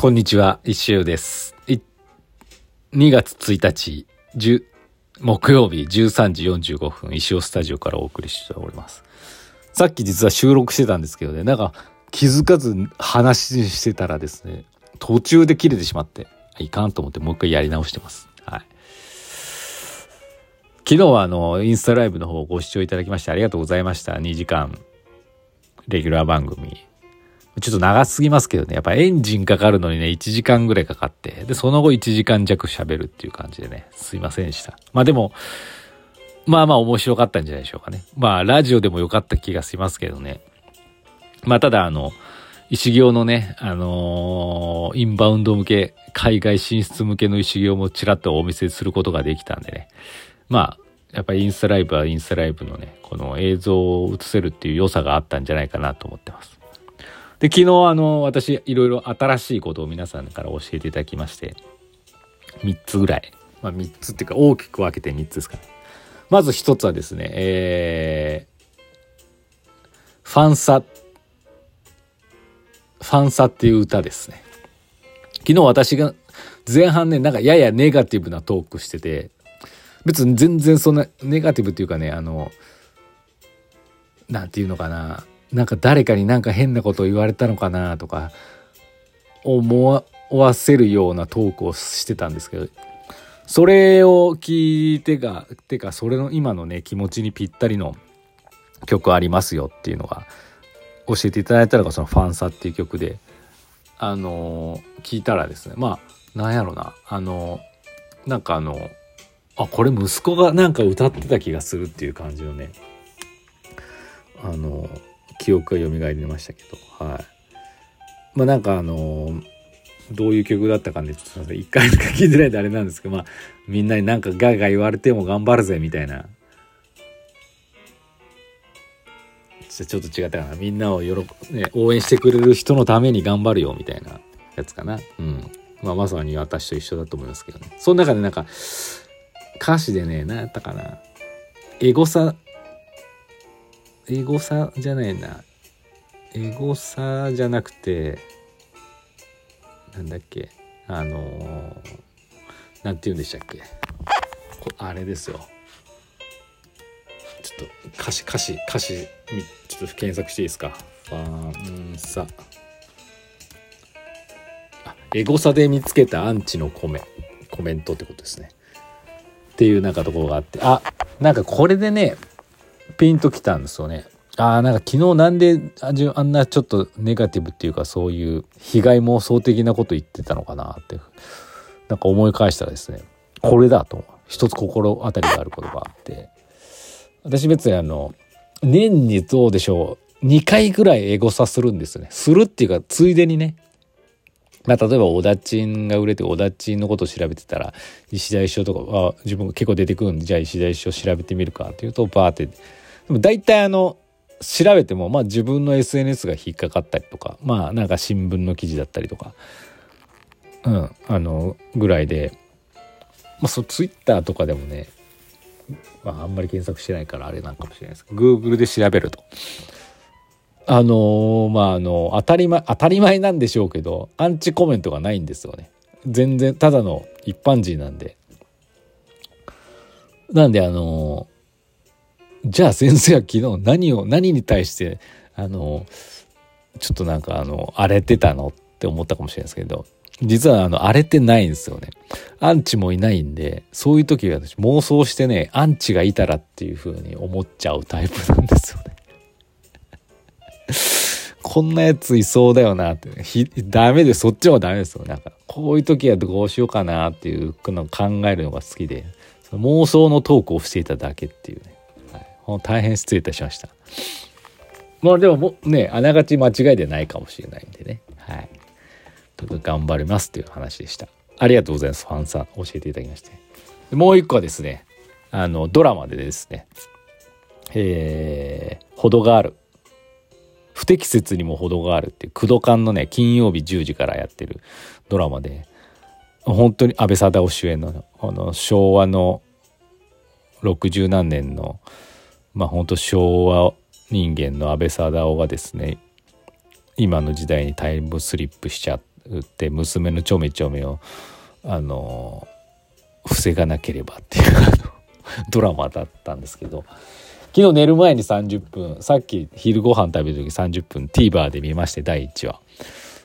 こんにちは、一周です。2月1日、10木曜日13時45分、石尾スタジオからお送りしております。さっき実は収録してたんですけどね、なんか気づかず話してたらですね、途中で切れてしまって、いかんと思ってもう一回やり直してます。はい。昨日はあの、インスタライブの方ご視聴いただきましてありがとうございました。2時間、レギュラー番組。ちょっと長すぎますけどね、やっぱエンジンかかるのにね、1時間ぐらいかかって、で、その後1時間弱喋るっていう感じでね、すいませんでした。まあでも、まあまあ面白かったんじゃないでしょうかね。まあ、ラジオでも良かった気がしますけどね。まあ、ただあの、石行のね、あのーインバウンド向け、海外進出向けの石行もちらっとお見せすることができたんでね。まあ、やっぱりインスタライブはインスタライブのね、この映像を映せるっていう良さがあったんじゃないかなと思ってます。で、昨日あの、私、いろいろ新しいことを皆さんから教えていただきまして、3つぐらい。まあ3つっていうか大きく分けて3つですかね。まず1つはですね、えー、ファンサ、ファンサっていう歌ですね。昨日私が前半ね、なんかややネガティブなトークしてて、別に全然そんなネガティブっていうかね、あの、なんていうのかな、なんか誰かになんか変なことを言われたのかなとか思わせるようなトークをしてたんですけどそれを聞いてがてかそれの今のね気持ちにぴったりの曲ありますよっていうのが教えていただいたのがその「ファンサ」っていう曲であの聞いたらですねまあなんやろなあのなんかあのあこれ息子がなんか歌ってた気がするっていう感じのねあの記憶が蘇りましたけどはい。まあなんかあのどういう曲だったかねちょっと一回しか聞いてないであれなんですけどまあみんなになんかガーガー言われても頑張るぜみたいな。ちょちょっと違ったかな。みんなを喜、ね、応援してくれる人のために頑張るよみたいなやつかな。うん。まあまさに私と一緒だと思いますけどね。その中でなんか歌詞でね何やったかな。エゴサエゴサじゃないな。エゴサじゃなくて、なんだっけ、あのー、なんて言うんでしたっけ。あれですよ。ちょっと歌詞、歌詞、歌詞、ちょっと検索していいですか。ファンサ。エゴサで見つけたアンチのコメ、コメントってことですね。っていうなんかところがあって、あ、なんかこれでね、ピンときたんですよね。ああ、なんか昨日なんであじゅあんなちょっとネガティブっていうかそういう被害妄想的なこと言ってたのかなって、なんか思い返したらですね、これだと、一つ心当たりがあることがあって、私別にあの、年にどうでしょう、2回ぐらいエゴサするんですよね。するっていうか、ついでにね、まあ、例えば、小田ちんが売れて、小田ちんのことを調べてたら、石田一生とか、あ自分が結構出てくるんで、じゃあ石田一生調べてみるかっていうと、バーって。でも大体あの、調べても、まあ自分の SNS が引っかかったりとか、まあなんか新聞の記事だったりとか、うん、あの、ぐらいで、まあそう、ツイッターとかでもね、まああんまり検索してないからあれなんかもしれないですけど、Google で調べると。あのーまああの当たり前当たり前なんでしょうけどアンチコメントがないんですよね全然ただの一般人なんでなんであのーじゃあ先生は昨日何を何に対してあのちょっとなんかあの荒れてたのって思ったかもしれないですけど実はあの荒れてないんですよねアンチもいないんでそういう時は私妄想してねアンチがいたらっていう風に思っちゃうタイプなんですよね こんなやついそうだよなって。ひダメで、そっちはダメですよ。なんか、こういう時はどうしようかなっていうのを考えるのが好きで、その妄想のトークをしていただけっていうね。はい、ほん大変失礼いたしました。まあでもね、あながち間違いでないかもしれないんでね。はい。ちょっと頑張りますっていう話でした。ありがとうございます。ファンさん、教えていただきまして。もう一個はですね、あの、ドラマでですね、えー、ほどがある。不適切にも程があるっていう、工藤館のね、金曜日10時からやってるドラマで、本当に安倍貞夫主演の、あの、昭和の60何年の、まあ本当昭和人間の安倍貞夫がですね、今の時代にタイムスリップしちゃって娘のちょめちょめをあの防がなければっていう ドラマだったんですけど昨日寝る前に30分さっき昼ご飯食べる時30分 TVer で見まして第1話。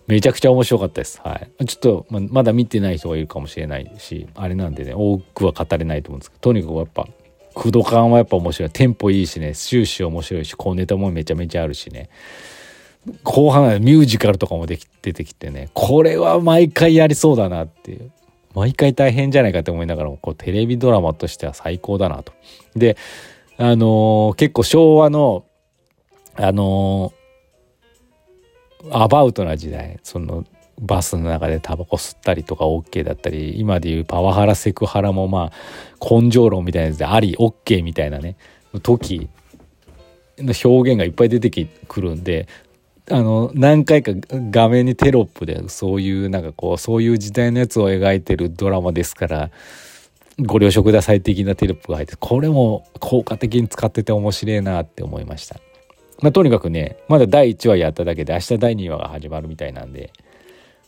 めちゃくちゃ面白かったです。はい。ちょっとまだ見てない人がいるかもしれないしあれなんでね多くは語れないと思うんですけどとにかくやっぱ駆動感はやっぱ面白い。テンポいいしね。終始面白いし小ネタもめちゃめちゃあるしね。後半はミュージカルとかもでき出てきてね。これは毎回やりそうだなっていう。毎回大変じゃないかって思いながらもこうテレビドラマとしては最高だなと。であのー、結構昭和のあのー、アバウトな時代。そのバスの中でタバコ吸ったりとか OK だったり今でいうパワハラセクハラもまあ根性論みたいなやつであり OK みたいなね時の表現がいっぱい出てくるんであの何回か画面にテロップでそういうなんかこうそういう時代のやつを描いてるドラマですからご了承ください的なテロップが入ってこれも効果的に使ってて面白いなって思いました。まあ、とにかくねまだ第1話やっただけで明日第2話が始まるみたいなんで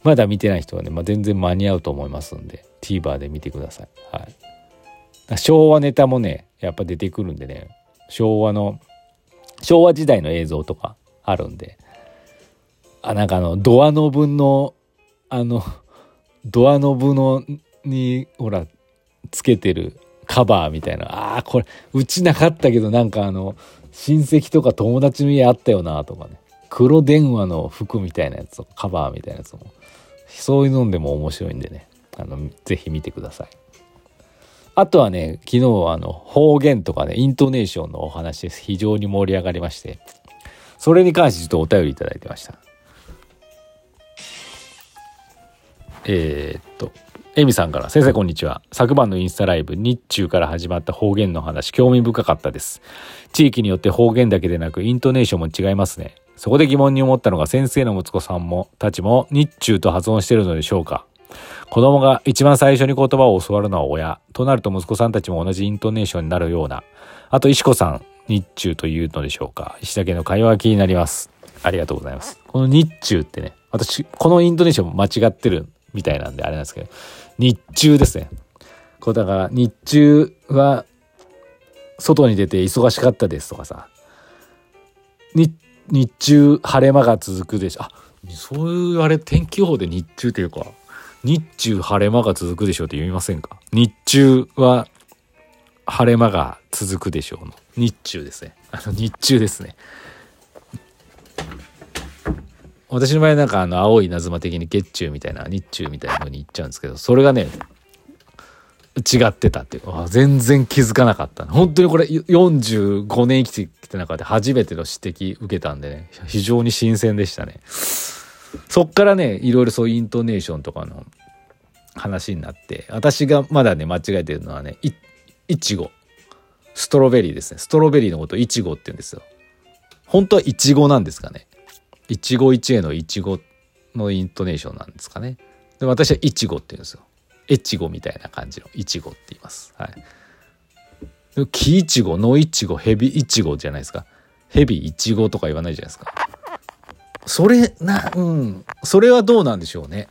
まだ見てない人はね、まあ、全然間に合うと思いますんで TVer で見てください。はい、昭和ネタもねやっぱ出てくるんでね昭和の昭和時代の映像とかあるんであなんかあのドアノブのあの ドアノブのにほらつけてるカバーみたいな。ああこれうちなかったけどなんかあの親戚とか友達の家あったよなとかね。黒電話の服みたいなやつとカバーみたいなやつもそういうのでも面白いんでねあのぜひ見てくださいあとはね昨日あの方言とかねイントネーションのお話です非常に盛り上がりましてそれに関してちょっとお便りいただいてましたえー、っと、エミさんから、先生こんにちは。昨晩のインスタライブ、日中から始まった方言の話、興味深かったです。地域によって方言だけでなく、イントネーションも違いますね。そこで疑問に思ったのが、先生の息子さんも、たちも、日中と発音しているのでしょうか子供が一番最初に言葉を教わるのは親。となると息子さんたちも同じイントネーションになるような。あと、石子さん、日中というのでしょうか石田家の会話が気になります。ありがとうございます。この日中ってね、私、このイントネーション間違ってるみたいなんであれなんですけど、日中ですね。こうだから日中は外に出て忙しかったですとかさ、日中晴れ間が続くでしょ。あ、そういうあれ天気予報で日中っていうか、日中晴れ間が続くでしょうって読みませんか？日中は晴れ間が続くでしょうの。日中ですね。あの日中ですね。私の場合なんかあの青い稲妻的に月中みたいな日中みたいな風に言っちゃうんですけどそれがね違ってたっていう。全然気づかなかった本当にこれ45年生きてきた中で初めての指摘受けたんでね。非常に新鮮でしたね。そっからねいろいろそういうイントネーションとかの話になって私がまだね間違えてるのはねいいちごストロベリーですね。ストロベリーのこといちごって言うんですよ。本当はいちごなんですかね。一期一会のいちごのイントネーションなんですかね。で私はいちごって言うんですよ。越後みたいな感じのいちごって言います。はい。木いちご、野いちご、ヘビいちごじゃないですか。ヘビいちごとか言わないじゃないですか。それな、うん。それはどうなんでしょうね。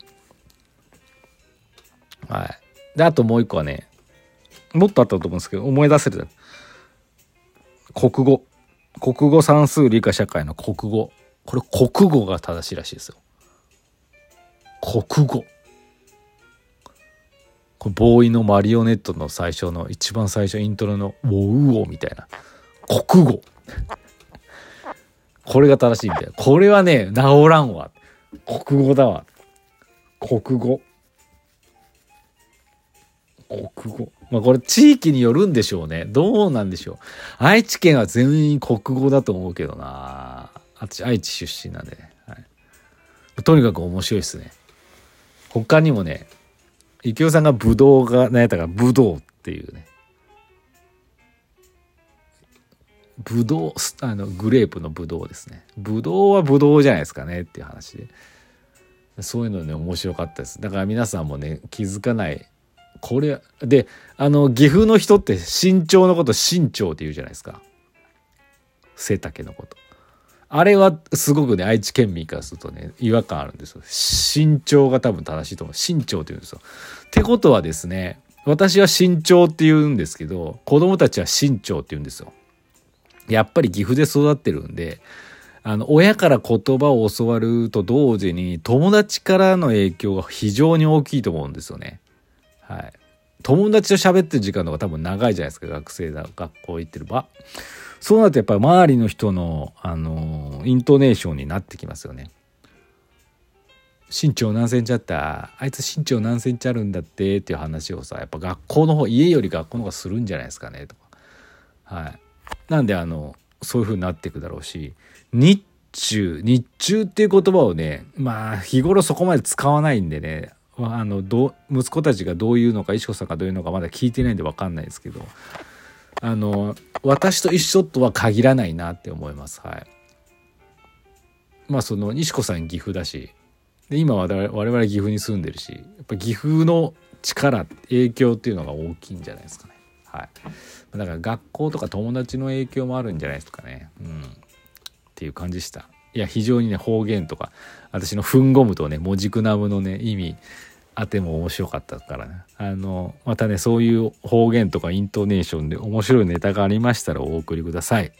はい。で、あともう一個はね、もっとあったと思うんですけど、思い出せる。国語。国語算数理科社会の国語。これ国語が正しいらしいですよ。国語。これボーイのマリオネットの最初の一番最初イントロのウォウオみたいな。国語。これが正しいみたいな。これはね、治らんわ。国語だわ。国語。国語。まあこれ地域によるんでしょうね。どうなんでしょう。愛知県は全員国語だと思うけどな私愛知出身なんでね、はい、とにかく面白いですね他にもね幸男さんがブドウが何やったかブドウっていうね。ブドウあのグレープのブドウですね。ブドウはブドウじゃないですかねっていう話で。そういうのね面白かったです。だから皆さんもね気づかない。これであの岐阜の人って身長のこと身長って言うじゃないですか。背丈のこと。あれはすごくね、愛知県民からするとね、違和感あるんですよ。身長が多分正しいと思う。身長って言うんですよ。ってことはですね、私は身長って言うんですけど、子供たちは身長って言うんですよ。やっぱり岐阜で育ってるんで、あの、親から言葉を教わると同時に、友達からの影響が非常に大きいと思うんですよね。はい。友達と喋ってる時間の方が多分長いじゃないですか、学生だ、学校行ってる場。そうなるとやっぱり周りの人の、あの、イントネーションになってきますよね。身長何センチあったあいつ身長何センチあるんだってっていう話をさやっぱ学校の方家より学校の方がするんじゃないですかねとかはいなんであのそういう風になっていくだろうし日中日中っていう言葉をねまあ日頃そこまで使わないんでねあのど息子たちがどういうのか石子さんがどういうのかまだ聞いてないんで分かんないですけどあの私と一緒とは限らないなって思います。はい。まあその西子さん岐阜だしで今我々岐阜に住んでるしやっぱ岐阜の力影響っていうのが大きいんじゃないですかね。はい。だから学校とか友達の影響もあるんじゃないですかね。うん。っていう感じでした。いや非常にね方言とか私のふんごむとね文字くなむのね意味あても面白かったからね。あのまたねそういう方言とかイントネーションで面白いネタがありましたらお送りください。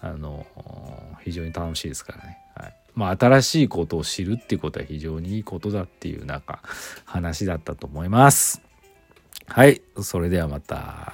あの非常に楽しいですからね、はい、まあ新しいことを知るっていうことは非常にいいことだっていうなんか話だったと思います。はい。それではまた。